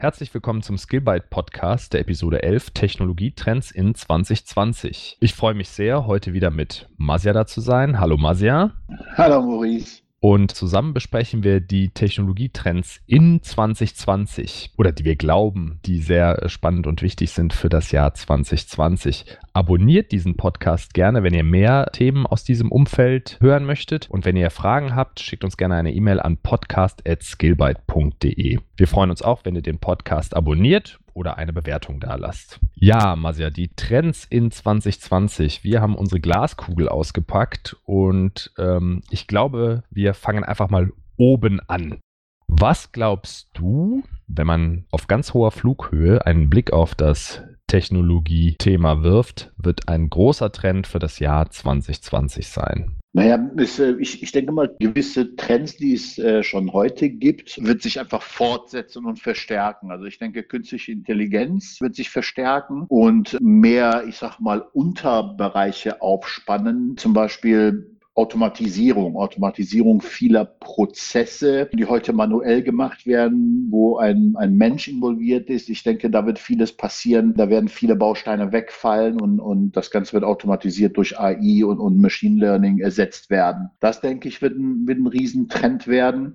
Herzlich willkommen zum Skillbyte Podcast der Episode 11 Technologietrends in 2020. Ich freue mich sehr, heute wieder mit Masia da zu sein. Hallo Masia. Hallo Maurice. Und zusammen besprechen wir die Technologietrends in 2020 oder die wir glauben, die sehr spannend und wichtig sind für das Jahr 2020. Abonniert diesen Podcast gerne, wenn ihr mehr Themen aus diesem Umfeld hören möchtet. Und wenn ihr Fragen habt, schickt uns gerne eine E-Mail an podcast.skillbyte.de. Wir freuen uns auch, wenn ihr den Podcast abonniert oder eine Bewertung da lasst. Ja, Masja, die Trends in 2020. Wir haben unsere Glaskugel ausgepackt und ähm, ich glaube, wir fangen einfach mal oben an. Was glaubst du, wenn man auf ganz hoher Flughöhe einen Blick auf das Technologie-Thema wirft, wird ein großer Trend für das Jahr 2020 sein? Naja, äh, ich, ich denke mal, gewisse Trends, die es äh, schon heute gibt, wird sich einfach fortsetzen und verstärken. Also ich denke, künstliche Intelligenz wird sich verstärken und mehr, ich sag mal, Unterbereiche aufspannen. Zum Beispiel Automatisierung, Automatisierung vieler Prozesse, die heute manuell gemacht werden, wo ein, ein Mensch involviert ist. Ich denke, da wird vieles passieren. Da werden viele Bausteine wegfallen und, und das Ganze wird automatisiert durch AI und, und Machine Learning ersetzt werden. Das, denke ich, wird ein, wird ein Riesentrend werden.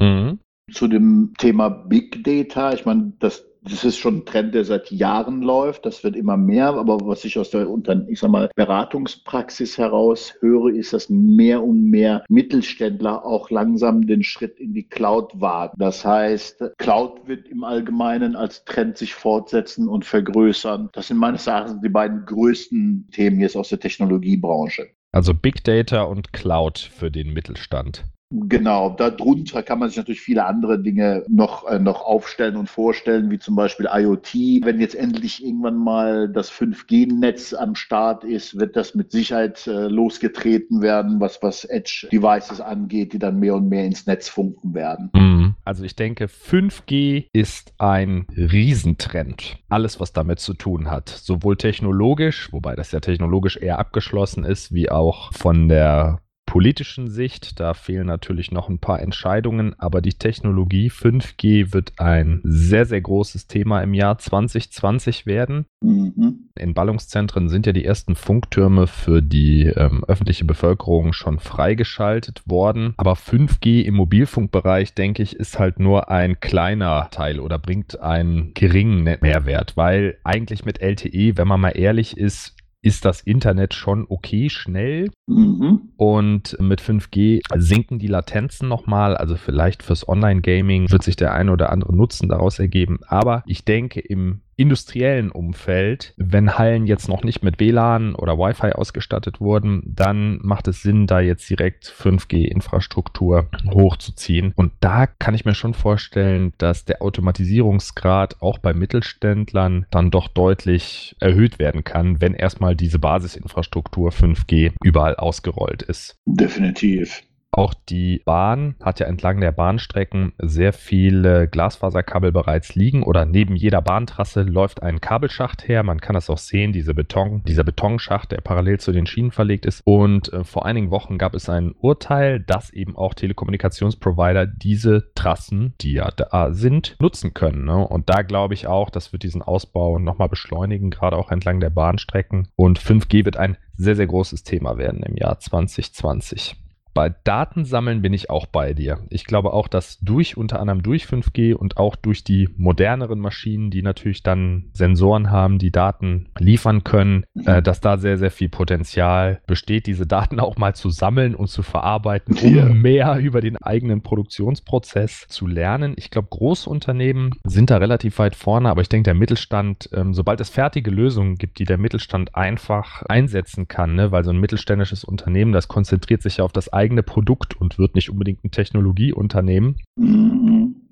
Mhm. Zu dem Thema Big Data. Ich meine, das das ist schon ein Trend, der seit Jahren läuft. Das wird immer mehr. Aber was ich aus der ich sag mal, Beratungspraxis heraus höre, ist, dass mehr und mehr Mittelständler auch langsam den Schritt in die Cloud wagen. Das heißt, Cloud wird im Allgemeinen als Trend sich fortsetzen und vergrößern. Das sind meines Erachtens die beiden größten Themen jetzt aus der Technologiebranche. Also Big Data und Cloud für den Mittelstand. Genau, darunter kann man sich natürlich viele andere Dinge noch, äh, noch aufstellen und vorstellen, wie zum Beispiel IoT. Wenn jetzt endlich irgendwann mal das 5G-Netz am Start ist, wird das mit Sicherheit äh, losgetreten werden, was, was Edge-Devices angeht, die dann mehr und mehr ins Netz funken werden. Mhm. Also ich denke, 5G ist ein Riesentrend. Alles, was damit zu tun hat. Sowohl technologisch, wobei das ja technologisch eher abgeschlossen ist, wie auch von der politischen Sicht. Da fehlen natürlich noch ein paar Entscheidungen, aber die Technologie 5G wird ein sehr, sehr großes Thema im Jahr 2020 werden. Mhm. In Ballungszentren sind ja die ersten Funktürme für die ähm, öffentliche Bevölkerung schon freigeschaltet worden. Aber 5G im Mobilfunkbereich, denke ich, ist halt nur ein kleiner Teil oder bringt einen geringen Mehrwert, weil eigentlich mit LTE, wenn man mal ehrlich ist, ist das Internet schon okay schnell. Mhm. Und mit 5G sinken die Latenzen nochmal. Also vielleicht fürs Online-Gaming wird sich der eine oder andere Nutzen daraus ergeben. Aber ich denke, im industriellen Umfeld, wenn Hallen jetzt noch nicht mit WLAN oder Wi-Fi ausgestattet wurden, dann macht es Sinn, da jetzt direkt 5G-Infrastruktur hochzuziehen. Und da kann ich mir schon vorstellen, dass der Automatisierungsgrad auch bei Mittelständlern dann doch deutlich erhöht werden kann, wenn erstmal diese Basisinfrastruktur 5G überall ausgerollt ist. Definitiv. Auch die Bahn hat ja entlang der Bahnstrecken sehr viele Glasfaserkabel bereits liegen oder neben jeder Bahntrasse läuft ein Kabelschacht her. Man kann das auch sehen, diese Beton, dieser Betonschacht, der parallel zu den Schienen verlegt ist. Und äh, vor einigen Wochen gab es ein Urteil, dass eben auch Telekommunikationsprovider diese Trassen, die ja da sind, nutzen können. Ne? Und da glaube ich auch, das wird diesen Ausbau nochmal beschleunigen, gerade auch entlang der Bahnstrecken. Und 5G wird ein sehr, sehr großes Thema werden im Jahr 2020. Bei Datensammeln bin ich auch bei dir. Ich glaube auch, dass durch unter anderem durch 5G und auch durch die moderneren Maschinen, die natürlich dann Sensoren haben, die Daten liefern können, äh, dass da sehr, sehr viel Potenzial besteht, diese Daten auch mal zu sammeln und zu verarbeiten, um ja. mehr über den eigenen Produktionsprozess zu lernen. Ich glaube, große Unternehmen sind da relativ weit vorne, aber ich denke, der Mittelstand, ähm, sobald es fertige Lösungen gibt, die der Mittelstand einfach einsetzen kann, ne, weil so ein mittelständisches Unternehmen, das konzentriert sich ja auf das eigene Produkt und wird nicht unbedingt ein Technologieunternehmen.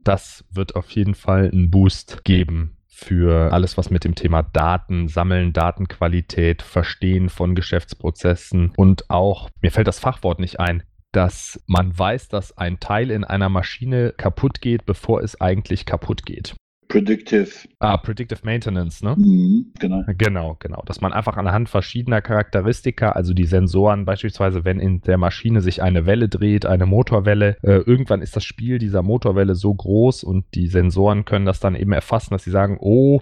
Das wird auf jeden Fall einen Boost geben für alles, was mit dem Thema Daten sammeln, Datenqualität, Verstehen von Geschäftsprozessen und auch, mir fällt das Fachwort nicht ein, dass man weiß, dass ein Teil in einer Maschine kaputt geht, bevor es eigentlich kaputt geht. Predictive. Ah, Predictive Maintenance, ne? Mhm, genau. Genau, genau. Dass man einfach anhand verschiedener Charakteristika, also die Sensoren beispielsweise, wenn in der Maschine sich eine Welle dreht, eine Motorwelle, äh, irgendwann ist das Spiel dieser Motorwelle so groß und die Sensoren können das dann eben erfassen, dass sie sagen, oh,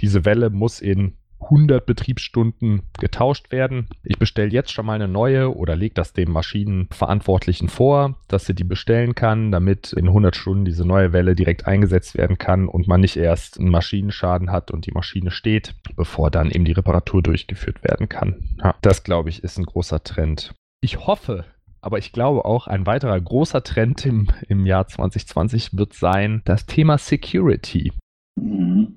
diese Welle muss in 100 Betriebsstunden getauscht werden. Ich bestelle jetzt schon mal eine neue oder lege das dem Maschinenverantwortlichen vor, dass sie die bestellen kann, damit in 100 Stunden diese neue Welle direkt eingesetzt werden kann und man nicht erst einen Maschinenschaden hat und die Maschine steht, bevor dann eben die Reparatur durchgeführt werden kann. Ja, das, glaube ich, ist ein großer Trend. Ich hoffe, aber ich glaube auch, ein weiterer großer Trend im, im Jahr 2020 wird sein, das Thema Security. Mhm.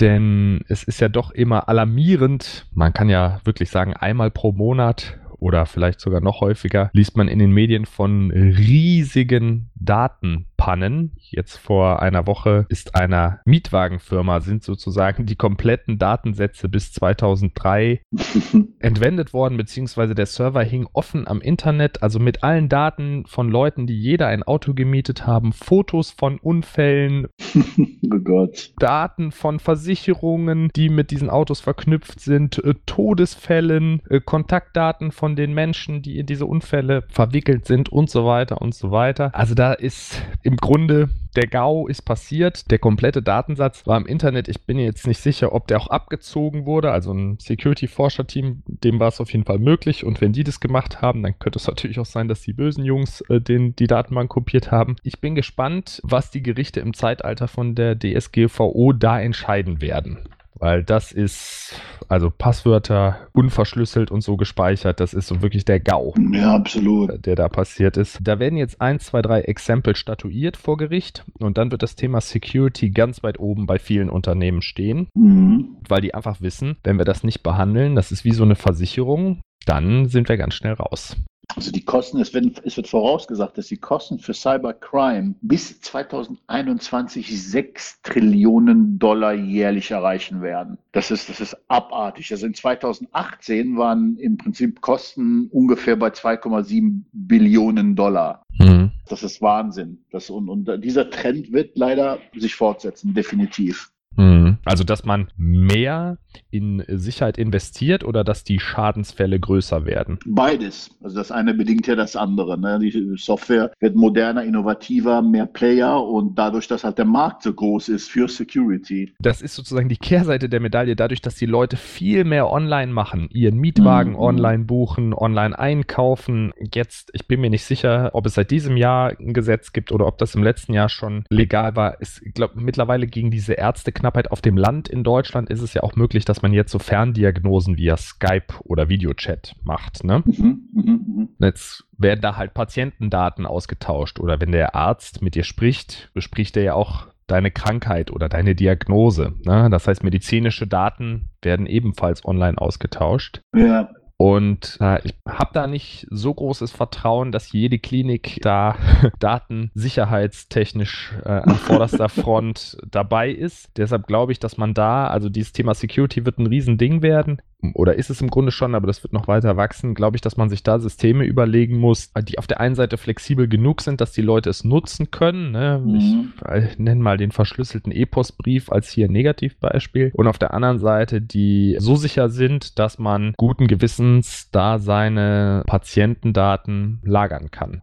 Denn es ist ja doch immer alarmierend. Man kann ja wirklich sagen, einmal pro Monat oder vielleicht sogar noch häufiger liest man in den Medien von riesigen Datenpannen. Jetzt vor einer Woche ist einer Mietwagenfirma sind sozusagen die kompletten Datensätze bis 2003 entwendet worden, beziehungsweise der Server hing offen am Internet, also mit allen Daten von Leuten, die jeder ein Auto gemietet haben, Fotos von Unfällen, oh. Daten von Versicherungen, die mit diesen Autos verknüpft sind, äh, Todesfällen, äh, Kontaktdaten von den Menschen, die in diese Unfälle verwickelt sind und so weiter und so weiter. Also da ist im Grunde der GAU ist passiert, der komplette Datensatz war im Internet. Ich bin jetzt nicht sicher, ob der auch abgezogen wurde. Also ein Security-Forscher-Team, dem war es auf jeden Fall möglich. Und wenn die das gemacht haben, dann könnte es natürlich auch sein, dass die bösen Jungs äh, den, die Datenbank kopiert haben. Ich bin gespannt, was die Gerichte im Zeitalter von der DSGVO da entscheiden werden. Weil das ist, also Passwörter unverschlüsselt und so gespeichert, das ist so wirklich der GAU. Ja, absolut. Der da passiert ist. Da werden jetzt ein, zwei, drei Exempel statuiert vor Gericht und dann wird das Thema Security ganz weit oben bei vielen Unternehmen stehen, mhm. weil die einfach wissen, wenn wir das nicht behandeln, das ist wie so eine Versicherung, dann sind wir ganz schnell raus. Also die Kosten, es wird, es wird vorausgesagt, dass die Kosten für Cybercrime bis 2021 6 Trillionen Dollar jährlich erreichen werden. Das ist, das ist abartig. Also in 2018 waren im Prinzip Kosten ungefähr bei 2,7 Billionen Dollar. Mhm. Das ist Wahnsinn. Das, und, und dieser Trend wird leider sich fortsetzen, definitiv. Mhm. Also, dass man mehr in Sicherheit investiert oder dass die Schadensfälle größer werden? Beides. Also das eine bedingt ja das andere. Ne? Die Software wird moderner, innovativer, mehr Player und dadurch, dass halt der Markt so groß ist für Security. Das ist sozusagen die Kehrseite der Medaille, dadurch, dass die Leute viel mehr online machen, ihren Mietwagen mhm. online buchen, online einkaufen. Jetzt, ich bin mir nicht sicher, ob es seit diesem Jahr ein Gesetz gibt oder ob das im letzten Jahr schon legal war. Ich glaube, mittlerweile gegen diese Ärzteknappheit auf dem Land in Deutschland ist es ja auch möglich, dass man jetzt so Ferndiagnosen via Skype oder Videochat macht. Ne? Mhm, mh, mh. Jetzt werden da halt Patientendaten ausgetauscht oder wenn der Arzt mit dir spricht, bespricht er ja auch deine Krankheit oder deine Diagnose. Ne? Das heißt, medizinische Daten werden ebenfalls online ausgetauscht. Ja. Und äh, ich habe da nicht so großes Vertrauen, dass jede Klinik da datensicherheitstechnisch äh, an vorderster Front dabei ist. Deshalb glaube ich, dass man da, also dieses Thema Security wird ein Riesending werden oder ist es im Grunde schon, aber das wird noch weiter wachsen, glaube ich, dass man sich da Systeme überlegen muss, die auf der einen Seite flexibel genug sind, dass die Leute es nutzen können. Ne? Mhm. Ich, ich nenne mal den verschlüsselten E-Post-Brief als hier Negativbeispiel. Und auf der anderen Seite, die so sicher sind, dass man guten Gewissens da seine Patientendaten lagern kann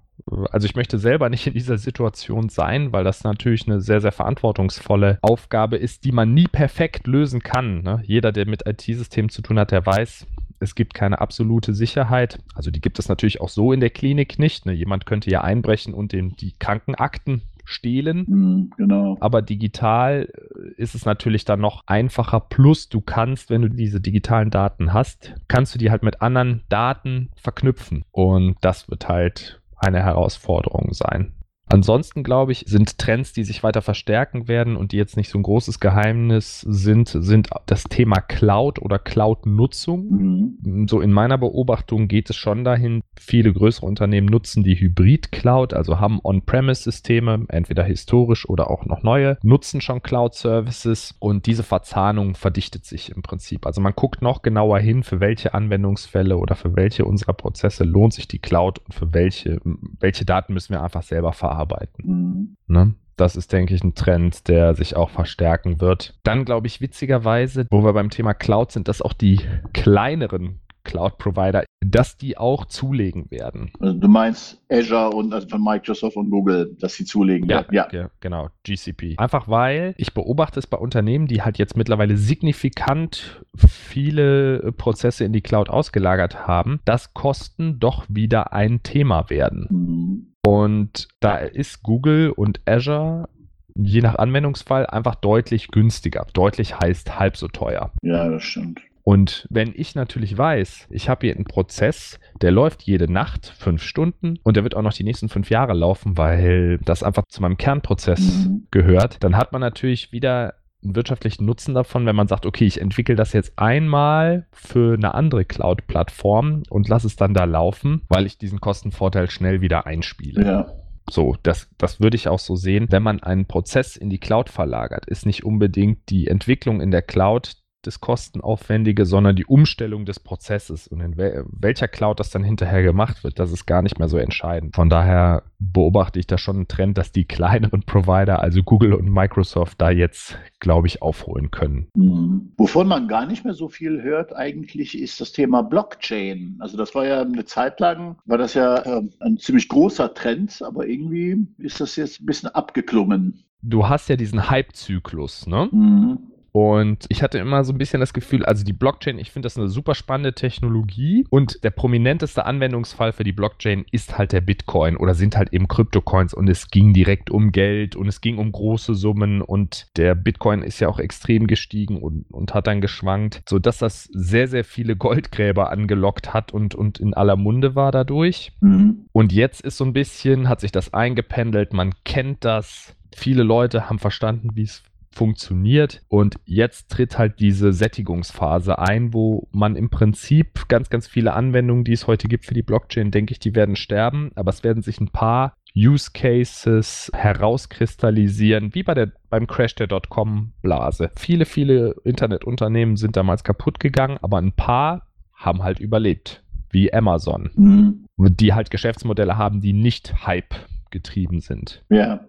also ich möchte selber nicht in dieser Situation sein, weil das natürlich eine sehr, sehr verantwortungsvolle Aufgabe ist, die man nie perfekt lösen kann. Ne? Jeder, der mit IT-Systemen zu tun hat, der weiß, es gibt keine absolute Sicherheit. Also die gibt es natürlich auch so in der Klinik nicht. Ne? Jemand könnte ja einbrechen und den, die Krankenakten stehlen. Mhm, genau. Aber digital äh, ist es natürlich dann noch einfacher. Plus, du kannst, wenn du diese digitalen Daten hast, kannst du die halt mit anderen Daten verknüpfen. Und das wird halt eine Herausforderung sein. Ansonsten glaube ich, sind Trends, die sich weiter verstärken werden und die jetzt nicht so ein großes Geheimnis sind, sind das Thema Cloud oder Cloud-Nutzung. Mhm. So in meiner Beobachtung geht es schon dahin, viele größere Unternehmen nutzen die Hybrid-Cloud, also haben On-Premise-Systeme, entweder historisch oder auch noch neue, nutzen schon Cloud-Services und diese Verzahnung verdichtet sich im Prinzip. Also man guckt noch genauer hin, für welche Anwendungsfälle oder für welche unserer Prozesse lohnt sich die Cloud und für welche, welche Daten müssen wir einfach selber verarbeiten arbeiten. Mhm. Ne? Das ist, denke ich, ein Trend, der sich auch verstärken wird. Dann glaube ich witzigerweise, wo wir beim Thema Cloud sind, dass auch die kleineren Cloud-Provider, dass die auch zulegen werden. Also du meinst Azure und also von Microsoft und Google, dass sie zulegen Ja, werden. Ja. ge- genau, GCP. Einfach weil ich beobachte es bei Unternehmen, die halt jetzt mittlerweile signifikant viele Prozesse in die Cloud ausgelagert haben, dass Kosten doch wieder ein Thema werden. Mhm. Und da ist Google und Azure je nach Anwendungsfall einfach deutlich günstiger. Deutlich heißt halb so teuer. Ja, das stimmt. Und wenn ich natürlich weiß, ich habe hier einen Prozess, der läuft jede Nacht fünf Stunden und der wird auch noch die nächsten fünf Jahre laufen, weil das einfach zu meinem Kernprozess Mhm. gehört, dann hat man natürlich wieder einen wirtschaftlichen Nutzen davon, wenn man sagt, okay, ich entwickle das jetzt einmal für eine andere Cloud-Plattform und lasse es dann da laufen, weil ich diesen Kostenvorteil schnell wieder einspiele. Ja. So, das, das würde ich auch so sehen. Wenn man einen Prozess in die Cloud verlagert, ist nicht unbedingt die Entwicklung in der Cloud das Kostenaufwendige, sondern die Umstellung des Prozesses und in wel welcher Cloud das dann hinterher gemacht wird, das ist gar nicht mehr so entscheidend. Von daher beobachte ich da schon einen Trend, dass die kleineren Provider, also Google und Microsoft, da jetzt, glaube ich, aufholen können. Mhm. Wovon man gar nicht mehr so viel hört eigentlich, ist das Thema Blockchain. Also das war ja eine Zeit lang, war das ja ähm, ein ziemlich großer Trend, aber irgendwie ist das jetzt ein bisschen abgeklungen. Du hast ja diesen Hype-Zyklus, ne? Mhm. Und ich hatte immer so ein bisschen das Gefühl, also die Blockchain, ich finde das eine super spannende Technologie und der prominenteste Anwendungsfall für die Blockchain ist halt der Bitcoin oder sind halt eben Kryptocoins und es ging direkt um Geld und es ging um große Summen und der Bitcoin ist ja auch extrem gestiegen und, und hat dann geschwankt, sodass das sehr, sehr viele Goldgräber angelockt hat und, und in aller Munde war dadurch. Mhm. Und jetzt ist so ein bisschen, hat sich das eingependelt, man kennt das. Viele Leute haben verstanden, wie es funktioniert und jetzt tritt halt diese Sättigungsphase ein, wo man im Prinzip ganz, ganz viele Anwendungen, die es heute gibt für die Blockchain, denke ich, die werden sterben, aber es werden sich ein paar Use Cases herauskristallisieren, wie bei der, beim Crash der Dotcom-Blase. Viele, viele Internetunternehmen sind damals kaputt gegangen, aber ein paar haben halt überlebt, wie Amazon Mhm. die halt Geschäftsmodelle haben, die nicht Hype getrieben sind. Ja.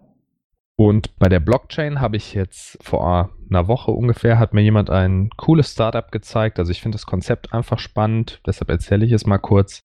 Und bei der Blockchain habe ich jetzt vor einer Woche ungefähr, hat mir jemand ein cooles Startup gezeigt. Also ich finde das Konzept einfach spannend, deshalb erzähle ich es mal kurz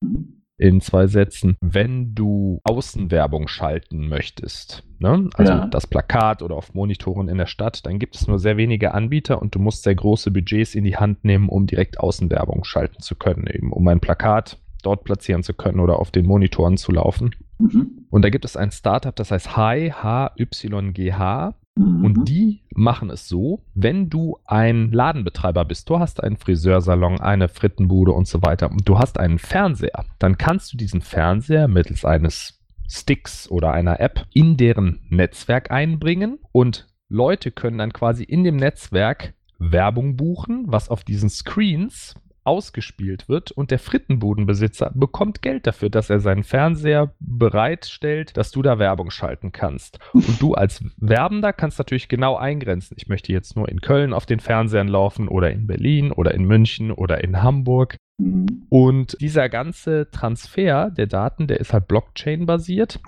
in zwei Sätzen. Wenn du Außenwerbung schalten möchtest, ne? also Ja. das Plakat oder auf Monitoren in der Stadt, dann gibt es nur sehr wenige Anbieter und du musst sehr große Budgets in die Hand nehmen, um direkt Außenwerbung schalten zu können, eben um ein Plakat dort platzieren zu können oder auf den Monitoren zu laufen. Mhm. Und da gibt es ein Startup, das heißt Hi, H-Y-G-H. Mhm. Und die machen es so, wenn du ein Ladenbetreiber bist, du hast einen Friseursalon, eine Frittenbude und so weiter und du hast einen Fernseher, dann kannst du diesen Fernseher mittels eines Sticks oder einer App in deren Netzwerk einbringen und Leute können dann quasi in dem Netzwerk Werbung buchen, was auf diesen Screens ausgespielt wird und der Frittenbudenbesitzer bekommt Geld dafür, dass er seinen Fernseher bereitstellt, dass du da Werbung schalten kannst. Und du als Werbender kannst natürlich genau eingrenzen. Ich möchte jetzt nur in Köln auf den Fernsehern laufen oder in Berlin oder in München oder in Hamburg. Mhm. Und dieser ganze Transfer der Daten, der ist halt Blockchain-basiert.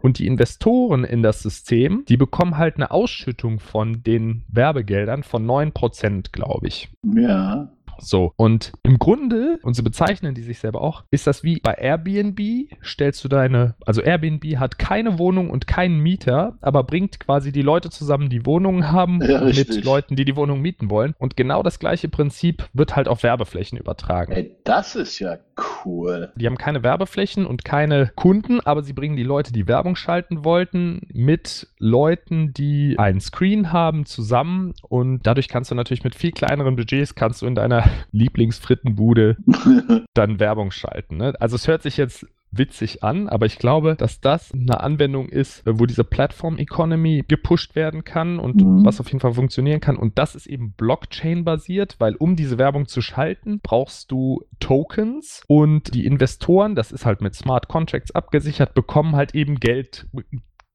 Und die Investoren in das System, die bekommen halt eine Ausschüttung von den Werbegeldern von 9%, glaube ich. Ja. So, und im Grunde, und so bezeichnen die sich selber auch, ist das wie bei Airbnb, stellst du deine, also Airbnb hat keine Wohnung und keinen Mieter, aber bringt quasi die Leute zusammen, die Wohnungen haben, Ja, mit. Leuten, die die Wohnung mieten wollen. Und genau das gleiche Prinzip wird halt auf Werbeflächen übertragen. Ey, das ist ja cool. Die haben keine Werbeflächen und keine Kunden, aber sie bringen die Leute, die Werbung schalten wollten, mit Leuten, die einen Screen haben, zusammen. Und dadurch kannst du natürlich mit viel kleineren Budgets, kannst du in deiner Lieblingsfrittenbude dann Werbung schalten. Ne? Also es hört sich jetzt witzig an, aber ich glaube, dass das eine Anwendung ist, wo diese Plattform-Economy gepusht werden kann und Mhm. was auf jeden Fall funktionieren kann. Und das ist eben Blockchain-basiert, weil um diese Werbung zu schalten, brauchst du Tokens und die Investoren, das ist halt mit Smart Contracts abgesichert, bekommen halt eben Geld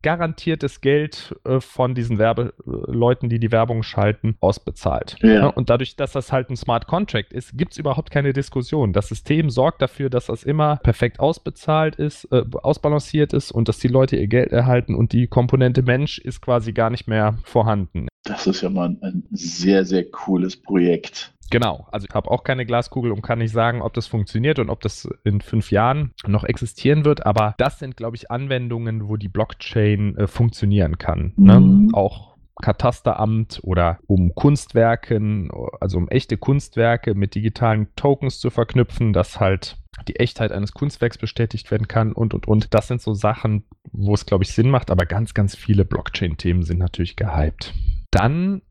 garantiertes Geld äh, von diesen Werbeleuten, die die Werbung schalten, ausbezahlt. Ja. Und dadurch, dass das halt ein Smart Contract ist, gibt es überhaupt keine Diskussion. Das System sorgt dafür, dass das immer perfekt ausbezahlt ist, äh, ausbalanciert ist und dass die Leute ihr Geld erhalten und die Komponente Mensch ist quasi gar nicht mehr vorhanden. Das ist ja mal ein sehr, sehr cooles Projekt. Genau, also ich habe auch keine Glaskugel und kann nicht sagen, ob das funktioniert und ob das in fünf Jahren noch existieren wird, aber das sind, glaube ich, Anwendungen, wo die Blockchain äh, funktionieren kann. Ne? Mhm. Auch Katasteramt oder um Kunstwerken, also um echte Kunstwerke mit digitalen Tokens zu verknüpfen, dass halt die Echtheit eines Kunstwerks bestätigt werden kann und und und. Das sind so Sachen, wo es, glaube ich, Sinn macht, aber ganz, ganz viele Blockchain-Themen sind natürlich gehypt. Dann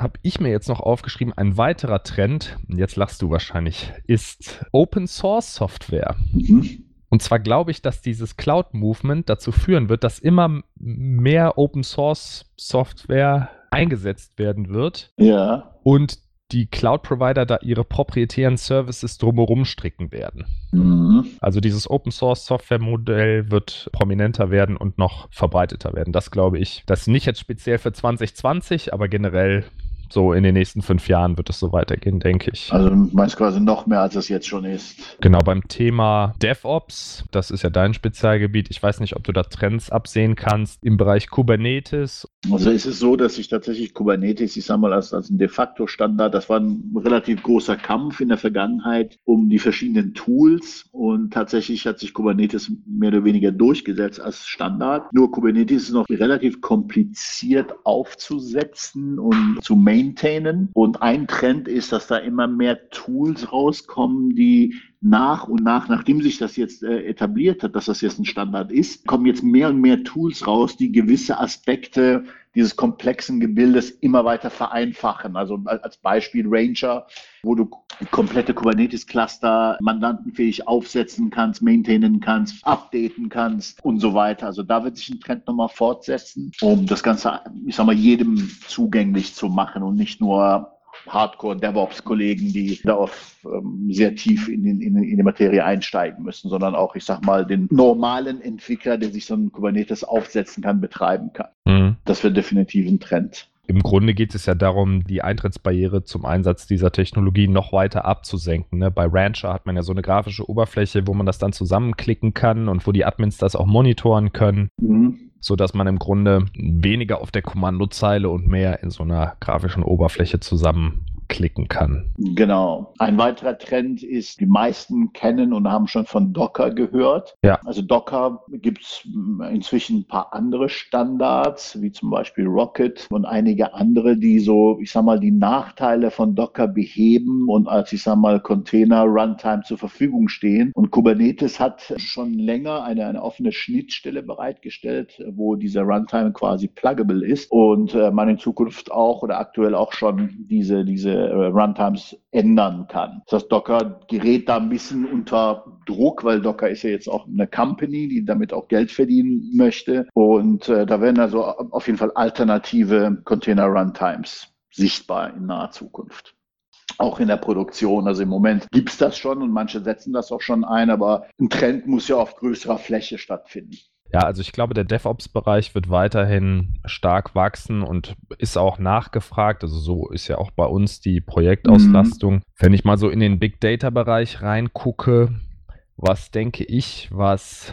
habe ich mir jetzt noch aufgeschrieben, ein weiterer Trend, jetzt lachst du wahrscheinlich, ist Open Source Software. Mhm. Und zwar glaube ich, dass dieses Cloud-Movement dazu führen wird, dass immer mehr Open Source Software eingesetzt werden wird. Ja. Und die Cloud-Provider da ihre proprietären Services drumherum stricken werden. Mhm. Also dieses Open Source Software-Modell wird prominenter werden und noch verbreiteter werden. Das glaube ich. Das ist nicht jetzt speziell für 2020, aber generell so in den nächsten fünf Jahren wird es so weitergehen, denke ich. Also du meinst quasi noch mehr, als es jetzt schon ist. Genau, beim Thema DevOps, das ist ja dein Spezialgebiet. Ich weiß nicht, ob du da Trends absehen kannst im Bereich Kubernetes. Also ist es so, dass sich tatsächlich Kubernetes, ich sage mal, als, als ein de facto Standard, das war ein relativ großer Kampf in der Vergangenheit um die verschiedenen Tools und tatsächlich hat sich Kubernetes mehr oder weniger durchgesetzt als Standard. Nur Kubernetes ist noch relativ kompliziert aufzusetzen und zu maintainen maintainen. Und ein Trend ist, dass da immer mehr Tools rauskommen, die nach und nach, nachdem sich das jetzt äh, etabliert hat, dass das jetzt ein Standard ist, kommen jetzt mehr und mehr Tools raus, die gewisse Aspekte dieses komplexen Gebildes immer weiter vereinfachen. Also als Beispiel Ranger, wo du komplette Kubernetes-Cluster mandantenfähig aufsetzen kannst, maintainen kannst, updaten kannst und so weiter. Also da wird sich ein Trend nochmal fortsetzen, um das Ganze, ich sag mal, jedem zugänglich zu machen und nicht nur Hardcore-DevOps-Kollegen, die da auf, ähm, sehr tief in, in, in, die Materie einsteigen müssen, sondern auch, ich sag mal, den normalen Entwickler, der sich so ein Kubernetes aufsetzen kann, betreiben kann. Mhm. Das wird definitiv ein Trend. Im Grunde geht es ja darum, die Eintrittsbarriere zum Einsatz dieser Technologie noch weiter abzusenken. Ne? Bei Rancher hat man ja so eine grafische Oberfläche, wo man das dann zusammenklicken kann und wo die Admins das auch monitoren können. Mhm so dass man im Grunde weniger auf der Kommandozeile und mehr in so einer grafischen Oberfläche zusammen klicken kann. Genau. Ein weiterer Trend ist, die meisten kennen und haben schon von Docker gehört. Ja. Also Docker gibt es inzwischen ein paar andere Standards, wie zum Beispiel Rocket und einige andere, die so, ich sag mal, die Nachteile von Docker beheben und als, ich sag mal, Container Runtime zur Verfügung stehen. Und Kubernetes hat schon länger eine, eine offene Schnittstelle bereitgestellt, wo dieser Runtime quasi pluggable ist und äh, man in Zukunft auch oder aktuell auch schon diese, diese Runtimes ändern kann. Das heißt, Docker gerät da ein bisschen unter Druck, weil Docker ist ja jetzt auch eine Company, die damit auch Geld verdienen möchte. Und äh, da werden also auf jeden Fall alternative Container-Runtimes sichtbar in naher Zukunft auch in der Produktion. Also im Moment gibt es das schon und manche setzen das auch schon ein, aber ein Trend muss ja auf größerer Fläche stattfinden. Ja, also ich glaube, der DevOps-Bereich wird weiterhin stark wachsen und ist auch nachgefragt. Also so ist ja auch bei uns die Projektauslastung. Mhm. Wenn ich mal so in den Big Data-Bereich reingucke, was denke ich, was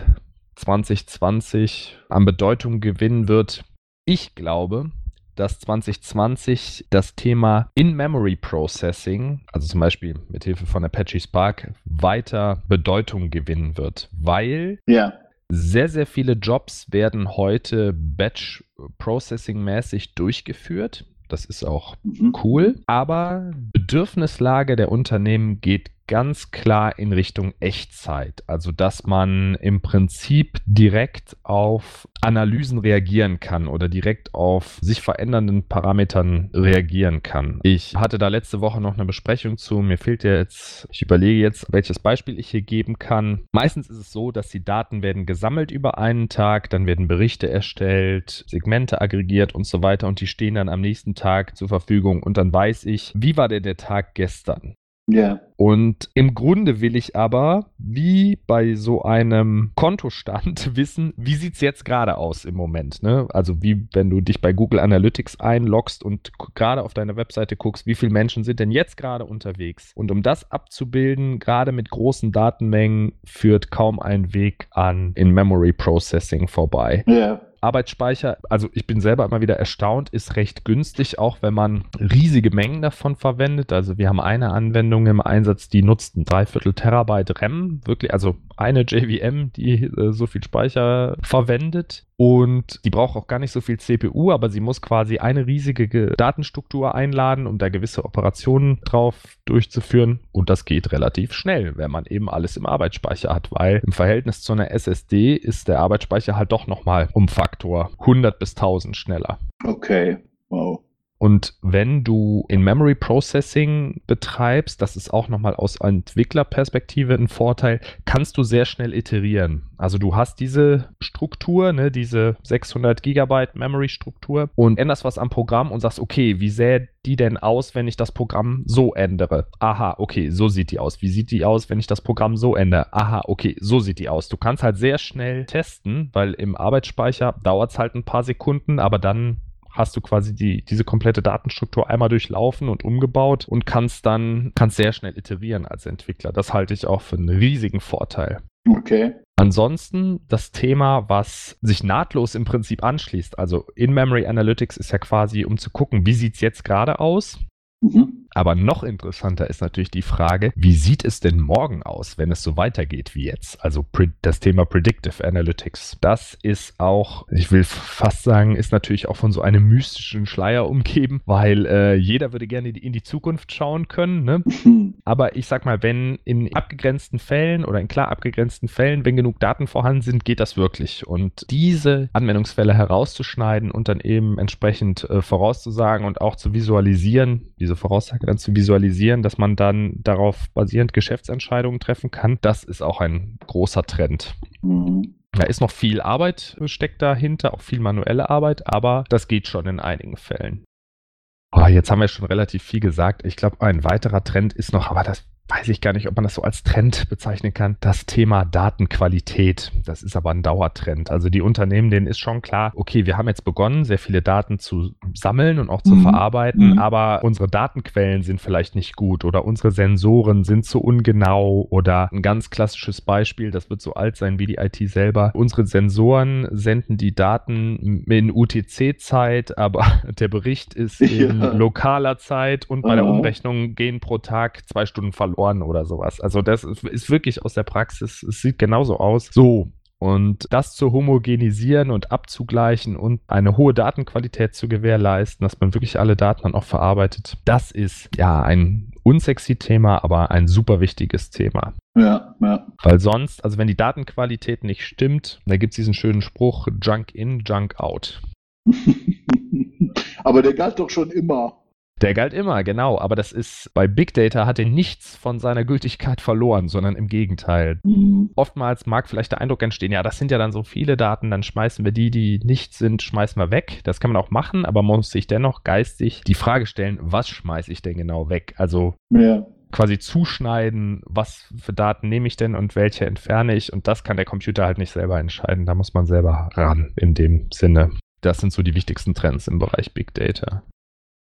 2020 an Bedeutung gewinnen wird? Ich glaube, dass 2020 das Thema In-Memory Processing, also zum Beispiel mit Hilfe von Apache Spark, weiter Bedeutung gewinnen wird, weil ja sehr, sehr viele Jobs werden heute Batch-Processing-mäßig durchgeführt. Das ist auch mhm. cool. Aber Bedürfnislage der Unternehmen geht ganz klar in Richtung Echtzeit. Also, dass man im Prinzip direkt auf Analysen reagieren kann oder direkt auf sich verändernden Parametern reagieren kann. Ich hatte da letzte Woche noch eine Besprechung zu. Mir fehlt ja jetzt, ich überlege jetzt, welches Beispiel ich hier geben kann. Meistens ist es so, dass die Daten werden gesammelt über einen Tag, dann werden Berichte erstellt, Segmente aggregiert und so weiter und die stehen dann am nächsten Tag zur Verfügung und dann weiß ich, wie war denn der Tag gestern? Ja. Und im Grunde will ich aber, wie bei so einem Kontostand, wissen, wie sieht es jetzt gerade aus im Moment. Ne? Also wie wenn du dich bei Google Analytics einloggst und gerade auf deine Webseite guckst, wie viele Menschen sind denn jetzt gerade unterwegs. Und um das abzubilden, gerade mit großen Datenmengen, führt kaum ein Weg an In-Memory Processing vorbei. Ja. Arbeitsspeicher, also ich bin selber immer wieder erstaunt, ist recht günstig, auch wenn man riesige Mengen davon verwendet. Also wir haben eine Anwendung im Einsatz, die nutzt ein Dreiviertel Terabyte RAM, wirklich, also eine JVM, die äh, so viel Speicher verwendet. Und die braucht auch gar nicht so viel CPU, aber sie muss quasi eine riesige Datenstruktur einladen, um da gewisse Operationen drauf durchzuführen. Und das geht relativ schnell, wenn man eben alles im Arbeitsspeicher hat, weil im Verhältnis zu einer SSD ist der Arbeitsspeicher halt doch nochmal um Faktor 100 bis 1000 schneller. Okay, wow. Und wenn du in Memory Processing betreibst, das ist auch nochmal aus Entwicklerperspektive ein Vorteil, kannst du sehr schnell iterieren. Also du hast diese Struktur, ne, diese 600 Gigabyte Memory Struktur und änderst was am Programm und sagst, okay, wie sähe die denn aus, wenn ich das Programm so ändere? Aha, okay, so sieht die aus. Wie sieht die aus, wenn ich das Programm so ändere? Aha, okay, so sieht die aus. Du kannst halt sehr schnell testen, weil im Arbeitsspeicher dauert es halt ein paar Sekunden, aber dann hast du quasi die, diese komplette Datenstruktur einmal durchlaufen und umgebaut und kannst dann kannst sehr schnell iterieren als Entwickler. Das halte ich auch für einen riesigen Vorteil. Okay. Ansonsten das Thema, was sich nahtlos im Prinzip anschließt. Also In-Memory Analytics ist ja quasi, um zu gucken, wie sieht es jetzt gerade aus. Mhm. Aber noch interessanter ist natürlich die Frage, wie sieht es denn morgen aus, wenn es so weitergeht wie jetzt? Also das Thema Predictive Analytics. Das ist auch, ich will fast sagen, ist natürlich auch von so einem mystischen Schleier umgeben, weil äh, jeder würde gerne in die Zukunft schauen können. Ne? Aber ich sag mal, wenn in abgegrenzten Fällen oder in klar abgegrenzten Fällen, wenn genug Daten vorhanden sind, geht das wirklich. Und diese Anwendungsfälle herauszuschneiden und dann eben entsprechend äh, vorauszusagen und auch zu visualisieren, diese Voraussage dann zu visualisieren, dass man dann darauf basierend Geschäftsentscheidungen treffen kann, das ist auch ein großer Trend. Mhm. Da ist noch viel Arbeit steckt dahinter, auch viel manuelle Arbeit, aber das geht schon in einigen Fällen. Oh, jetzt haben wir schon relativ viel gesagt. Ich glaube, ein weiterer Trend ist noch, aber das weiß ich gar nicht, ob man das so als Trend bezeichnen kann, das Thema Datenqualität. Das ist aber ein Dauertrend. Also die Unternehmen, denen ist schon klar, okay, wir haben jetzt begonnen, sehr viele Daten zu sammeln und auch zu mhm. verarbeiten, mhm. aber unsere Datenquellen sind vielleicht nicht gut oder unsere Sensoren sind zu ungenau oder ein ganz klassisches Beispiel, das wird so alt sein wie die IT selber. Unsere Sensoren senden die Daten in UTC-Zeit, aber der Bericht ist in ja. lokaler Zeit und bei oh. der Umrechnung gehen pro Tag zwei Stunden verloren verloren oder sowas. Also das ist wirklich aus der Praxis, es sieht genauso aus. So, und das zu homogenisieren und abzugleichen und eine hohe Datenqualität zu gewährleisten, dass man wirklich alle Daten dann auch verarbeitet, das ist ja ein unsexy Thema, aber ein super wichtiges Thema. Ja, ja. Weil sonst, also wenn die Datenqualität nicht stimmt, da gibt es diesen schönen Spruch, Junk in, Junk out. aber der galt doch schon immer. Der galt immer, genau. Aber das ist bei Big Data hat er nichts von seiner Gültigkeit verloren, sondern im Gegenteil. Mhm. Oftmals mag vielleicht der Eindruck entstehen, ja, das sind ja dann so viele Daten, dann schmeißen wir die, die nicht sind, schmeißen wir weg. Das kann man auch machen, aber man muss sich dennoch geistig die Frage stellen, was schmeiße ich denn genau weg? Also ja quasi zuschneiden, was für Daten nehme ich denn und welche entferne ich. Und das kann der Computer halt nicht selber entscheiden. Da muss man selber ran in dem Sinne. Das sind so die wichtigsten Trends im Bereich Big Data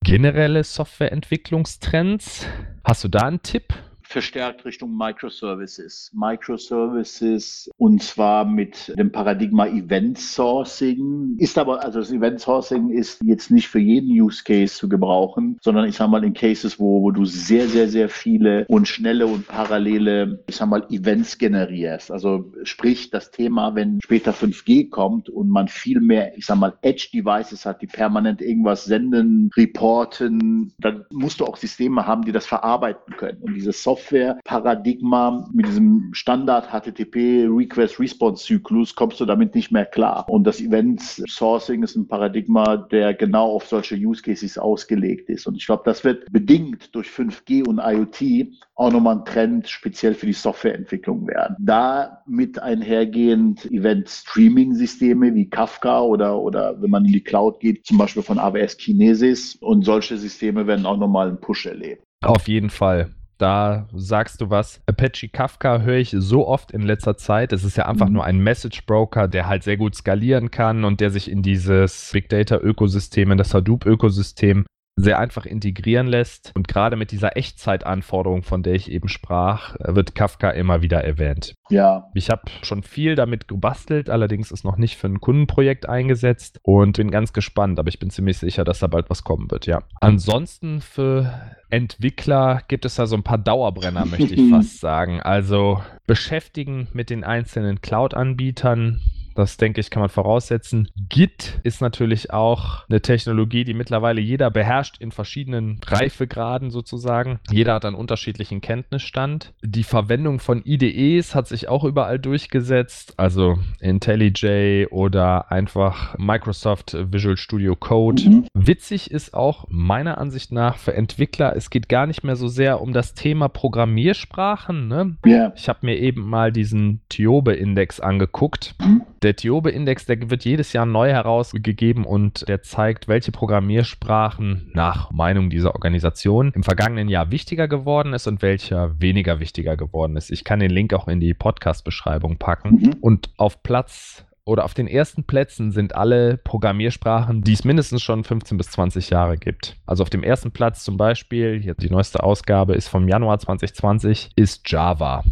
generelle Softwareentwicklungstrends. Hast du da einen Tipp? Verstärkt Richtung Microservices. Microservices und zwar mit dem Paradigma Event Sourcing. Ist aber, also das Event Sourcing ist jetzt nicht für jeden Use Case zu gebrauchen, sondern ich sag mal in Cases, wo, wo du sehr, sehr, sehr viele und schnelle und parallele, ich sag mal, Events generierst. Also sprich das Thema, wenn später 5G kommt und man viel mehr, ich sag mal, Edge Devices hat, die permanent irgendwas senden, reporten, dann musst du auch Systeme haben, die das verarbeiten können. Und diese Software Software-Paradigma mit diesem Standard HTTP Request Response Zyklus kommst du damit nicht mehr klar. Und das Event Sourcing ist ein Paradigma, der genau auf solche Use Cases ausgelegt ist. Und ich glaube, das wird bedingt durch 5G und IoT auch nochmal ein Trend speziell für die Softwareentwicklung werden. Da mit einhergehend Event-Streaming-Systeme wie Kafka oder, oder wenn man in die Cloud geht, zum Beispiel von AWS Kinesis und solche Systeme werden auch nochmal einen Push erleben. Auf jeden Fall. Da sagst du was. Apache Kafka höre ich so oft in letzter Zeit. Es ist ja einfach mhm. nur ein Message Broker, der halt sehr gut skalieren kann und der sich in dieses Big Data Ökosystem, in das Hadoop Ökosystem sehr einfach integrieren lässt. Und gerade mit dieser Echtzeitanforderung, von der ich eben sprach, wird Kafka immer wieder erwähnt. Ja. Ich habe schon viel damit gebastelt, allerdings ist noch nicht für ein Kundenprojekt eingesetzt und bin ganz gespannt, aber ich bin ziemlich sicher, dass da bald was kommen wird, ja. Ansonsten für Entwickler gibt es da so ein paar Dauerbrenner, möchte ich fast sagen. Also beschäftigen mit den einzelnen Cloud-Anbietern, das denke ich, kann man voraussetzen. Git ist natürlich auch eine Technologie, die mittlerweile jeder beherrscht in verschiedenen Reifegraden sozusagen. Jeder hat einen unterschiedlichen Kenntnisstand. Die Verwendung von IDEs hat sich auch überall durchgesetzt, also IntelliJ oder einfach Microsoft Visual Studio Code. Mhm. Witzig ist auch meiner Ansicht nach für Entwickler, es geht gar nicht mehr so sehr um das Thema Programmiersprachen. Ne? Yeah. Ich habe mir eben mal diesen Tiobe-Index angeguckt. Mhm der Tiobe-Index, der wird jedes Jahr neu herausgegeben und der zeigt, welche Programmiersprachen nach Meinung dieser Organisation im vergangenen Jahr wichtiger geworden ist und welcher weniger wichtiger geworden ist. Ich kann den Link auch in die Podcast-Beschreibung packen. Mhm. Und auf Platz oder auf den ersten Plätzen sind alle Programmiersprachen, die es mindestens schon 15 bis 20 Jahre gibt. Also auf dem ersten Platz zum Beispiel, hier die neueste Ausgabe ist vom Januar 2020, ist Java.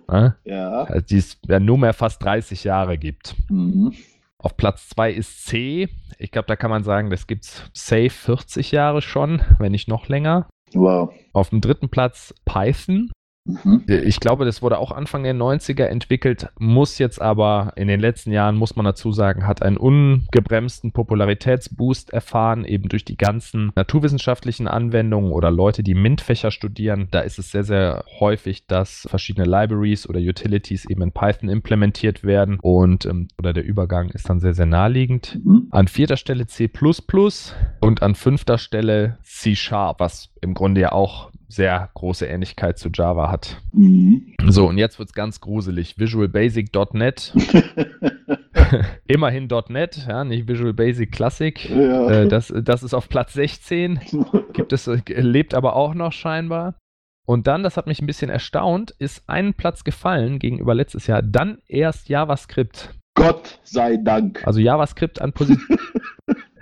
ja. Also die es ja nunmehr fast 30 Jahre gibt. Mhm. Auf Platz 2 ist C. Ich glaube, da kann man sagen, das gibt es safe 40 Jahre schon, wenn nicht noch länger. Wow. Auf dem dritten Platz Python. Mhm. Ich glaube, das wurde auch Anfang der 90er entwickelt, muss jetzt aber in den letzten Jahren, muss man dazu sagen, hat einen ungebremsten Popularitätsboost erfahren, eben durch die ganzen naturwissenschaftlichen Anwendungen oder Leute, die MINT-Fächer studieren. Da ist es sehr, sehr häufig, dass verschiedene Libraries oder Utilities eben in Python implementiert werden und ähm, oder der Übergang ist dann sehr, sehr naheliegend. Mhm. An vierter Stelle C und an fünfter Stelle C Sharp, was im Grunde ja auch sehr große Ähnlichkeit zu Java hat. Mhm. So, und jetzt wird es ganz gruselig. Visual Basic.net. Immerhin .NET, ja, nicht Visual Basic Classic. Ja. Äh, das, das ist auf Platz 16. Gibt es, äh, lebt aber auch noch scheinbar. Und dann, das hat mich ein bisschen erstaunt, ist ein Platz gefallen gegenüber letztes Jahr. Dann erst JavaScript. Gott sei Dank. Also JavaScript an Position.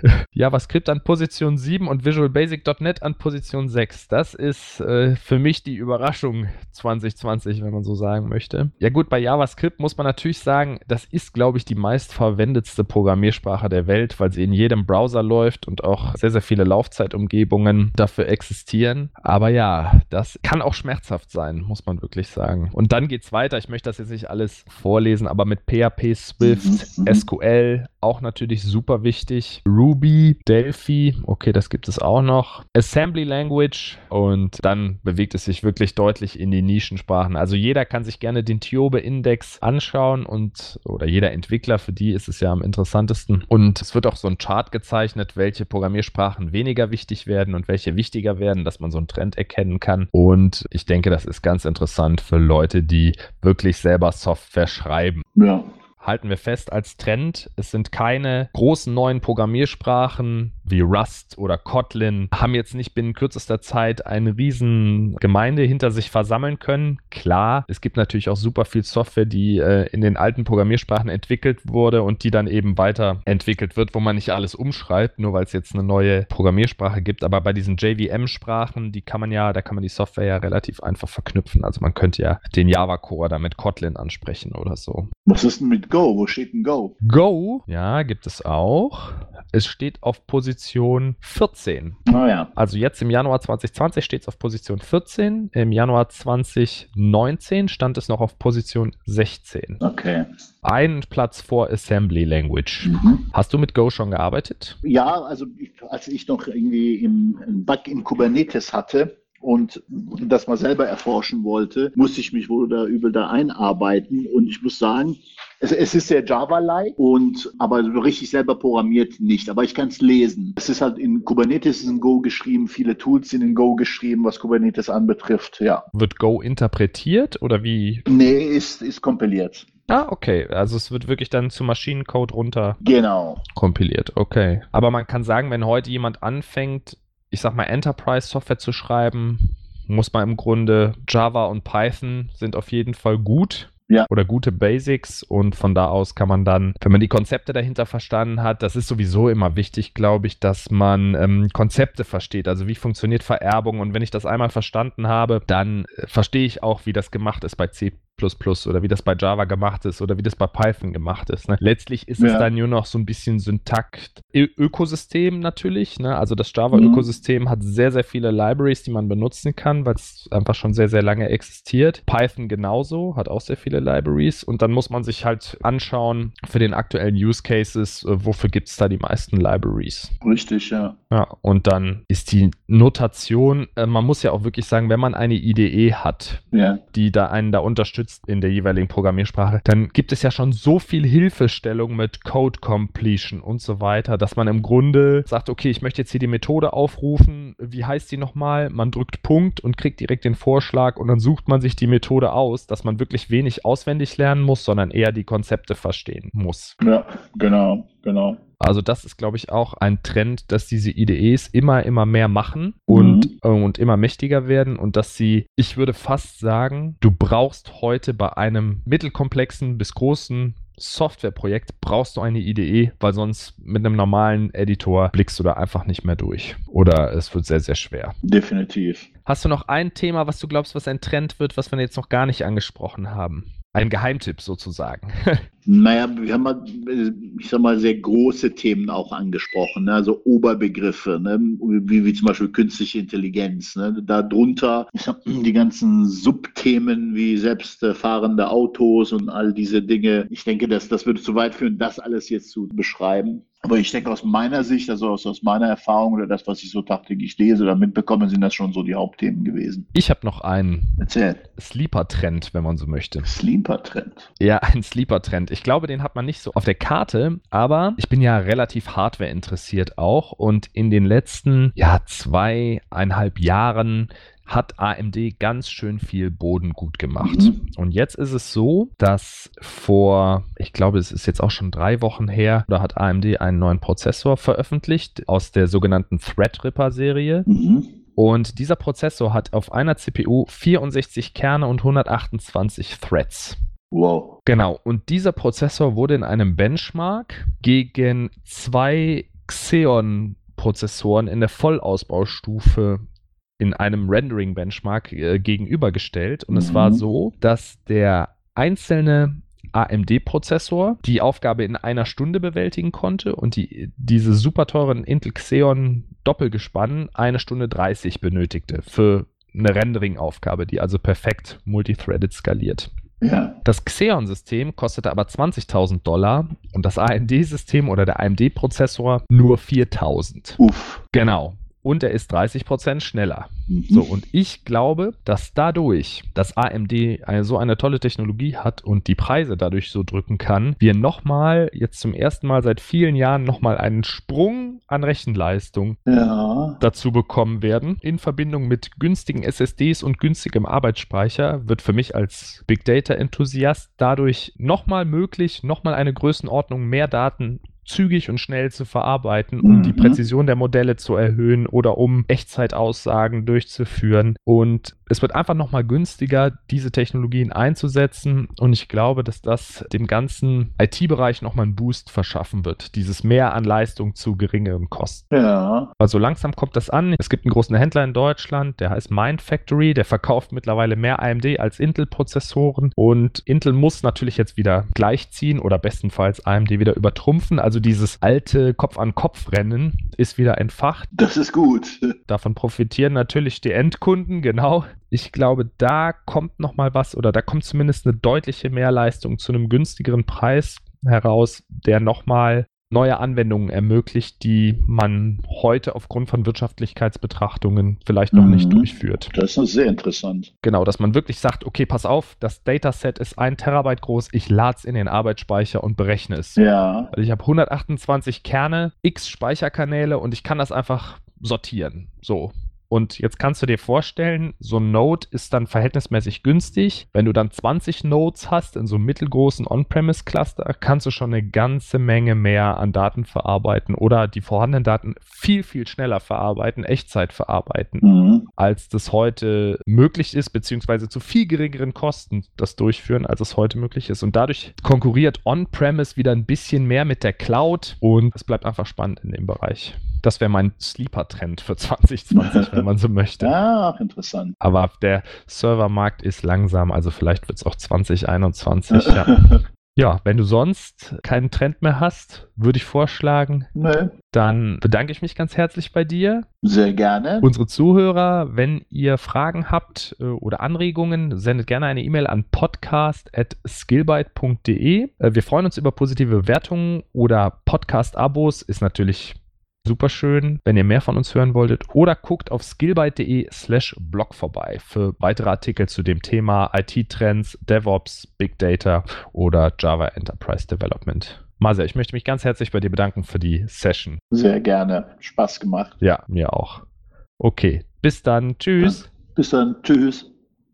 JavaScript an Position 7 und Visual Basic.NET an Position 6. Das ist äh, für mich die Überraschung 2020, wenn man so sagen möchte. Ja gut, bei JavaScript muss man natürlich sagen, das ist, glaube ich, die meistverwendetste Programmiersprache der Welt, weil sie in jedem Browser läuft und auch sehr, sehr viele Laufzeitumgebungen dafür existieren. Aber ja, das kann auch schmerzhaft sein, muss man wirklich sagen. Und dann geht es weiter. Ich möchte das jetzt nicht alles vorlesen, aber mit PHP, Swift, mhm, mhm. SQL, auch natürlich super wichtig. Ruby, Delphi, okay, das gibt es auch noch. Assembly Language und dann bewegt es sich wirklich deutlich in die Nischensprachen. Also jeder kann sich gerne den Tiobe-Index anschauen und oder jeder Entwickler, für die ist es ja am interessantesten. Und es wird auch so ein Chart gezeichnet, welche Programmiersprachen weniger wichtig werden und welche wichtiger werden, dass man so einen Trend erkennen kann. Und ich denke, das ist ganz interessant für Leute, die wirklich selber Software schreiben. Ja halten wir fest als Trend. Es sind keine großen neuen Programmiersprachen wie Rust oder Kotlin, haben jetzt nicht binnen kürzester Zeit eine riesen Gemeinde hinter sich versammeln können. Klar, es gibt natürlich auch super viel Software, die äh, in den alten Programmiersprachen entwickelt wurde und die dann eben weiterentwickelt wird, wo man nicht alles umschreibt, nur weil es jetzt eine neue Programmiersprache gibt. Aber bei diesen JVM-Sprachen, die kann man ja, da kann man die Software ja relativ einfach verknüpfen. Also man könnte ja den Java-Core da mit Kotlin ansprechen oder so. Was ist denn mit Go? Wo steht denn Go? Go, ja, gibt es auch. Es steht auf Position 14. Oh ja. Also jetzt im Januar 2020 steht es auf Position 14. Im Januar 2019 stand es noch auf Position 16. Okay. Ein Platz vor Assembly Language. Mhm. Hast du mit Go schon gearbeitet? Ja, also als ich noch irgendwie im Bug in Kubernetes hatte, und das mal selber erforschen wollte, musste ich mich wohl oder übel da einarbeiten. Und ich muss sagen, es, es ist sehr Java-like und aber richtig selber programmiert nicht. Aber ich kann es lesen. Es ist halt in Kubernetes in Go geschrieben, viele Tools sind in Go geschrieben, was Kubernetes anbetrifft. Ja. Wird Go interpretiert oder wie? Nee, ist, ist kompiliert. Ah, okay. Also es wird wirklich dann zu Maschinencode runter genau. kompiliert. Okay. Aber man kann sagen, wenn heute jemand anfängt, ich sag mal, Enterprise-Software zu schreiben, muss man im Grunde Java und Python sind auf jeden Fall gut Ja. oder gute Basics und von da aus kann man dann, wenn man die Konzepte dahinter verstanden hat, das ist sowieso immer wichtig, glaube ich, dass man ähm, Konzepte versteht, also wie funktioniert Vererbung? Und wenn ich das einmal verstanden habe, dann äh, verstehe ich auch, wie das gemacht ist bei C oder wie das bei Java gemacht ist oder wie das bei Python gemacht ist. Ne? Letztlich ist es Ja. dann nur noch so ein bisschen Syntakt Ö Ökosystem natürlich. Ne? Also das Java-Ökosystem hat sehr, sehr viele Libraries, die man benutzen kann, weil es einfach schon sehr, sehr lange existiert. Python genauso, hat auch sehr viele Libraries und dann muss man sich halt anschauen für den aktuellen Use Cases, äh, wofür gibt es da die meisten Libraries. Richtig, ja. Ja, und dann ist die Notation, äh, man muss ja auch wirklich sagen, wenn man eine IDE hat, Ja, die da einen da unterstützt in der jeweiligen Programmiersprache, dann gibt es ja schon so viel Hilfestellung mit Code Completion und so weiter, dass man im Grunde sagt, okay, ich möchte jetzt hier die Methode aufrufen, wie heißt die nochmal? Man drückt Punkt und kriegt direkt den Vorschlag und dann sucht man sich die Methode aus, dass man wirklich wenig auswendig lernen muss, sondern eher die Konzepte verstehen muss. ja, genau, genau. Also das ist, glaube ich, auch ein Trend, dass diese IDEs immer, immer mehr machen und, äh, und immer mächtiger werden und dass sie, ich würde fast sagen, du brauchst heute bei einem mittelkomplexen bis großen Softwareprojekt brauchst du eine IDE, weil sonst mit einem normalen Editor blickst du da einfach nicht mehr durch. Oder es wird sehr, sehr schwer. Definitiv. Hast du noch ein Thema, was du glaubst, was ein Trend wird, was wir jetzt noch gar nicht angesprochen haben? Ein Geheimtipp sozusagen. Naja, wir haben mal, ich sag mal, sehr große Themen auch angesprochen, ne? also Oberbegriffe, ne? wie, wie zum Beispiel künstliche Intelligenz. Ne? Darunter die ganzen Subthemen wie selbstfahrende Autos und all diese Dinge. Ich denke, dass, das würde zu weit führen, das alles jetzt zu beschreiben. Aber ich denke, aus meiner Sicht, also aus, aus meiner Erfahrung oder das, was ich so tagtäglich lese oder mitbekomme, sind das schon so die Hauptthemen gewesen. Ich habe noch einen. Sleeper-Trend, wenn man so möchte. Sleeper-Trend. Ja, ein Sleeper-Trend. Ich glaube, den hat man nicht so auf der Karte, aber ich bin ja relativ Hardware interessiert auch und in den letzten, ja, zweieinhalb Jahren hat AMD ganz schön viel Boden gut gemacht. Mhm. Und jetzt ist es so, dass vor, ich glaube, es ist jetzt auch schon drei Wochen her, da hat AMD einen neuen Prozessor veröffentlicht aus der sogenannten Threadripper-Serie. Mhm. Und dieser Prozessor hat auf einer CPU 64 Kerne und 128 Threads. Wow. Genau, und dieser Prozessor wurde in einem Benchmark gegen zwei Xeon-Prozessoren in der Vollausbaustufe in einem Rendering-Benchmark äh, gegenübergestellt. Und es Mhm. war so, dass der einzelne AMD-Prozessor die Aufgabe in einer Stunde bewältigen konnte und die, diese super teuren Intel Xeon Doppelgespann eine Stunde 30 benötigte für eine Rendering-Aufgabe, die also perfekt multithreaded skaliert. Ja. Das Xeon-System kostete aber 20.000 Dollar und das AMD-System oder der AMD-Prozessor nur 4.000. Uff. Genau. Und er ist 30% schneller. Mhm. So, und ich glaube, dass dadurch, dass AMD eine, so eine tolle Technologie hat und die Preise dadurch so drücken kann, wir nochmal, jetzt zum ersten Mal seit vielen Jahren, nochmal einen Sprung an Rechenleistung Ja. dazu bekommen werden. In Verbindung mit günstigen SSDs und günstigem Arbeitsspeicher wird für mich als Big Data Enthusiast dadurch nochmal möglich, nochmal eine Größenordnung mehr Daten zügig und schnell zu verarbeiten, um Mhm. die Präzision der Modelle zu erhöhen oder um Echtzeitaussagen durchzuführen. Und es wird einfach nochmal günstiger, diese Technologien einzusetzen. Und ich glaube, dass das dem ganzen IT-Bereich nochmal einen Boost verschaffen wird. Dieses Mehr an Leistung zu geringeren Kosten. Ja. Also langsam kommt das an. Es gibt einen großen Händler in Deutschland, der heißt Mind Factory, der verkauft mittlerweile mehr AMD als Intel-Prozessoren und Intel muss natürlich jetzt wieder gleichziehen oder bestenfalls AMD wieder übertrumpfen. Also dieses alte Kopf-an-Kopf-Rennen ist wieder entfacht. Das ist gut. Davon profitieren natürlich die Endkunden, genau. Ich glaube, da kommt noch mal was oder da kommt zumindest eine deutliche Mehrleistung zu einem günstigeren Preis heraus, der noch mal neue Anwendungen ermöglicht, die man heute aufgrund von Wirtschaftlichkeitsbetrachtungen vielleicht noch nicht Mhm. durchführt. Das ist sehr interessant. Genau, dass man wirklich sagt, okay, pass auf, das Dataset ist ein Terabyte groß, ich lade es in den Arbeitsspeicher und berechne es. Ja. Also ich habe 128 Kerne, x Speicherkanäle und ich kann das einfach sortieren. So. Und jetzt kannst du dir vorstellen, so ein Node ist dann verhältnismäßig günstig. Wenn du dann 20 Nodes hast in so einem mittelgroßen On-Premise-Cluster, kannst du schon eine ganze Menge mehr an Daten verarbeiten oder die vorhandenen Daten viel, viel schneller verarbeiten, Echtzeit verarbeiten, mhm. als das heute möglich ist, beziehungsweise zu viel geringeren Kosten das durchführen, als es heute möglich ist. Und dadurch konkurriert On-Premise wieder ein bisschen mehr mit der Cloud und es bleibt einfach spannend in dem Bereich. Das wäre mein Sleeper-Trend für 2020, wenn man so möchte. Ja, interessant. Aber der Servermarkt ist langsam, also vielleicht wird es auch 2021. ja. ja, wenn du sonst keinen Trend mehr hast, würde ich vorschlagen, nee. dann bedanke ich mich ganz herzlich bei dir. Sehr gerne. Unsere Zuhörer, wenn ihr Fragen habt äh, oder Anregungen, sendet gerne eine E-Mail an podcast.skillbyte.de. Äh, wir freuen uns über positive Bewertungen oder Podcast-Abos. Ist natürlich super schön, wenn ihr mehr von uns hören wolltet. Oder guckt auf skillbyte.de slash blog vorbei für weitere Artikel zu dem Thema IT-Trends, DevOps, Big Data oder Java Enterprise Development. Marcel, ich möchte mich ganz herzlich bei dir bedanken für die Session. Sehr gerne. Spaß gemacht. Ja, mir auch. Okay, bis dann. Tschüss. Bis dann. Tschüss.